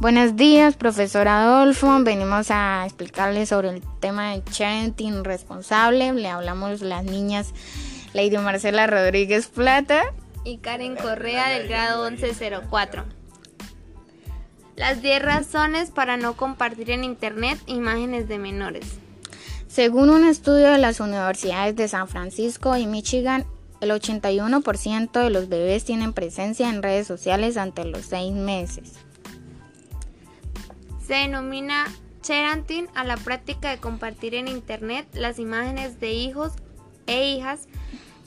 Buenos días, profesor Adolfo. Venimos a explicarles sobre el tema de parenting responsable. Le hablamos las niñas Lady Marcela Rodríguez Plata y Karen Correa del grado 1104. Las 10 razones para no compartir en Internet imágenes de menores. Según un estudio de las universidades de San Francisco y Michigan, el 81% de los bebés tienen presencia en redes sociales ante los 6 meses. Se denomina parenting a la práctica de compartir en Internet las imágenes de hijos e hijas.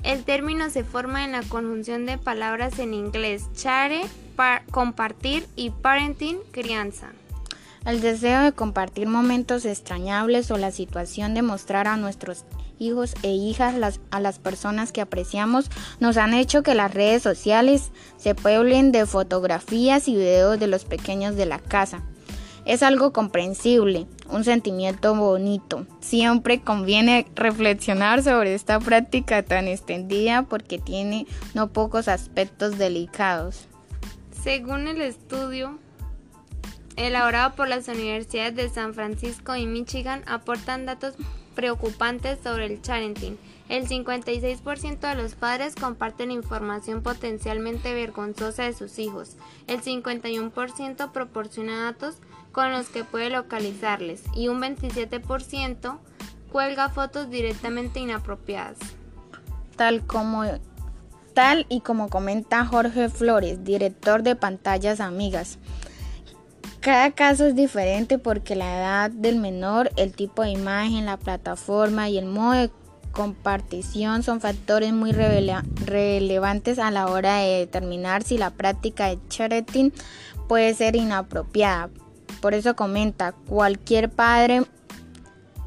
El término se forma en la conjunción de palabras en inglés share, compartir y parenting, crianza. El deseo de compartir momentos extrañables o la situación de mostrar a nuestros hijos e hijas a las personas que apreciamos nos han hecho que las redes sociales se pueblen de fotografías y videos de los pequeños de la casa. Es algo comprensible, un sentimiento bonito. Siempre conviene reflexionar sobre esta práctica tan extendida porque tiene no pocos aspectos delicados. Según el estudio elaborado por las universidades de San Francisco y Michigan, aportan datos preocupantes sobre el parenting. El 56% de los padres comparten información potencialmente vergonzosa de sus hijos. El 51% proporciona datos con los que puede localizarles y un 27% cuelga fotos directamente inapropiadas. Tal como tal y como comenta Jorge Flores, director de Pantallas Amigas. Cada caso es diferente porque la edad del menor, el tipo de imagen, la plataforma y el modo de compartición son factores muy relevantes a la hora de determinar si la práctica de chatting puede ser inapropiada. Por eso comenta, cualquier padre,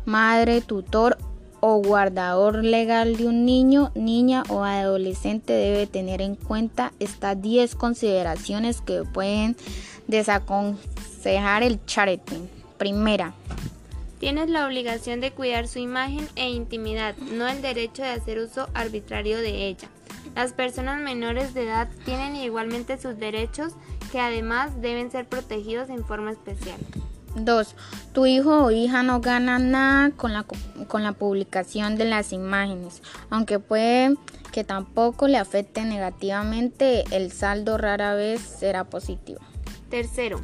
madre, tutor o guardador legal de un niño, niña o adolescente debe tener en cuenta estas 10 consideraciones que pueden desaconsejar el charity. Primera. Tienes la obligación de cuidar su imagen e intimidad, no el derecho de hacer uso arbitrario de ella. Las personas menores de edad tienen igualmente sus derechos que además deben ser protegidos en forma especial. 2. Tu hijo o hija no gana nada con la, con la publicación de las imágenes, aunque puede que tampoco le afecte negativamente, el saldo rara vez será positivo. Tercero,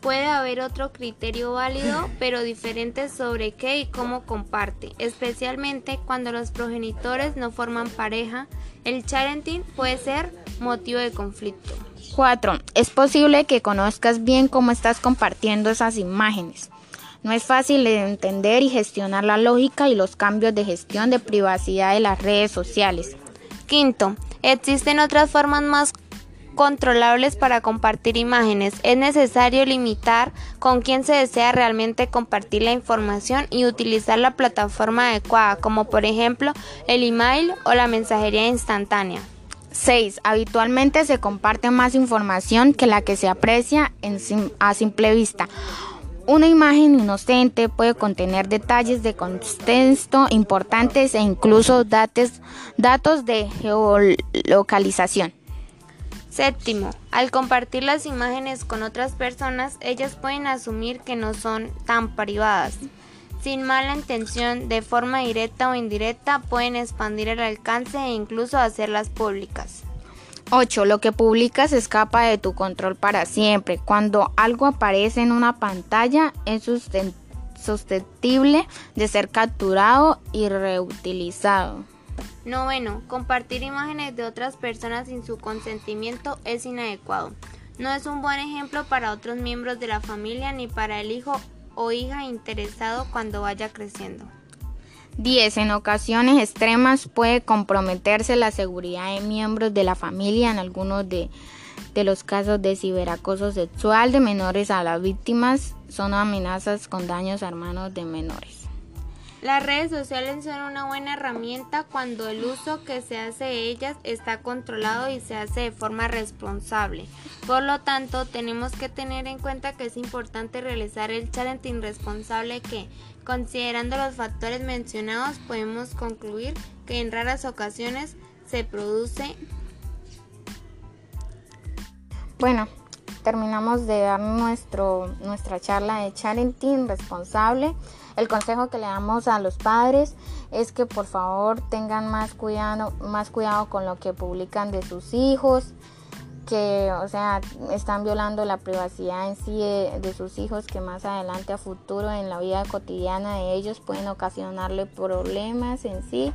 puede haber otro criterio válido, pero diferente sobre qué y cómo comparte, especialmente cuando los progenitores no forman pareja. El parenting puede ser motivo de conflicto. 4. Es posible que conozcas bien cómo estás compartiendo esas imágenes. No es fácil de entender y gestionar la lógica y los cambios de gestión de privacidad de las redes sociales. Quinto, existen otras formas más controlables para compartir imágenes. Es necesario limitar con quién se desea realmente compartir la información y utilizar la plataforma adecuada, como por ejemplo el email o la mensajería instantánea. 6. Habitualmente se comparte más información que la que se aprecia a simple vista. Una imagen inocente puede contener detalles de contexto importantes e incluso datos, datos de geolocalización. Séptimo, al compartir las imágenes con otras personas, ellas pueden asumir que no son tan privadas. Sin mala intención, de forma directa o indirecta, pueden expandir el alcance e incluso hacerlas públicas. 8. Lo que publicas escapa de tu control para siempre. Cuando algo aparece en una pantalla es susceptible de ser capturado y reutilizado. Noveno, compartir imágenes de otras personas sin su consentimiento es inadecuado. No es un buen ejemplo para otros miembros de la familia ni para el hijo o hija interesado cuando vaya creciendo. 10. En ocasiones extremas puede comprometerse la seguridad de miembros de la familia en algunos de, los casos de ciberacoso sexual de menores a las víctimas son amenazas con daños a hermanos de menores. Las redes sociales son una buena herramienta cuando el uso que se hace de ellas está controlado y se hace de forma responsable. Por lo tanto, tenemos que tener en cuenta que es importante realizar el challenge responsable que, considerando los factores mencionados, podemos concluir que en raras ocasiones se produce. Bueno, terminamos de dar nuestro, nuestra charla de Charenting responsable. El consejo que le damos a los padres es que por favor tengan más cuidado, más cuidado con lo que publican de sus hijos, que o sea están violando la privacidad en sí de, sus hijos que más adelante a futuro en la vida cotidiana de ellos pueden ocasionarle problemas en sí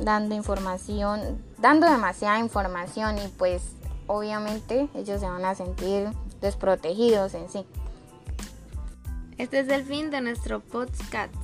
dando información dando demasiada información y pues obviamente ellos se van a sentir desprotegidos en sí este es el fin de nuestro podcast